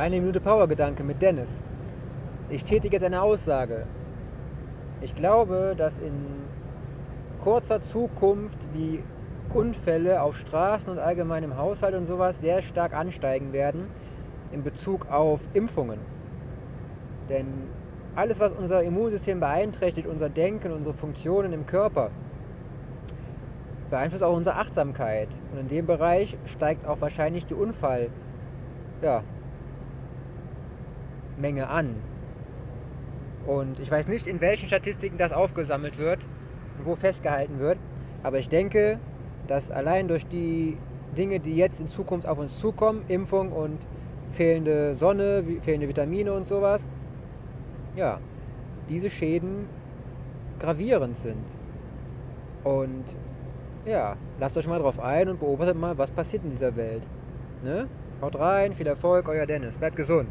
Eine Minute Power-Gedanke mit Dennis. Ich tätige jetzt eine Aussage. Ich glaube, dass in kurzer Zukunft die Unfälle auf Straßen und allgemein im Haushalt und sowas sehr stark ansteigen werden in Bezug auf Impfungen. Denn alles, was unser Immunsystem beeinträchtigt, unser Denken, unsere Funktionen im Körper, beeinflusst auch unsere Achtsamkeit. Und in dem Bereich steigt auch wahrscheinlich die Unfall, ja, Menge an. Und ich weiß nicht, in welchen Statistiken das aufgesammelt wird und wo festgehalten wird. Aber ich denke, dass allein durch die Dinge, die jetzt in Zukunft auf uns zukommen, Impfung und fehlende Sonne, fehlende Vitamine und sowas, ja, diese Schäden gravierend sind. Und ja, lasst euch mal drauf ein und beobachtet mal, was passiert in dieser Welt. Ne? Haut rein, viel Erfolg, euer Dennis. Bleibt gesund.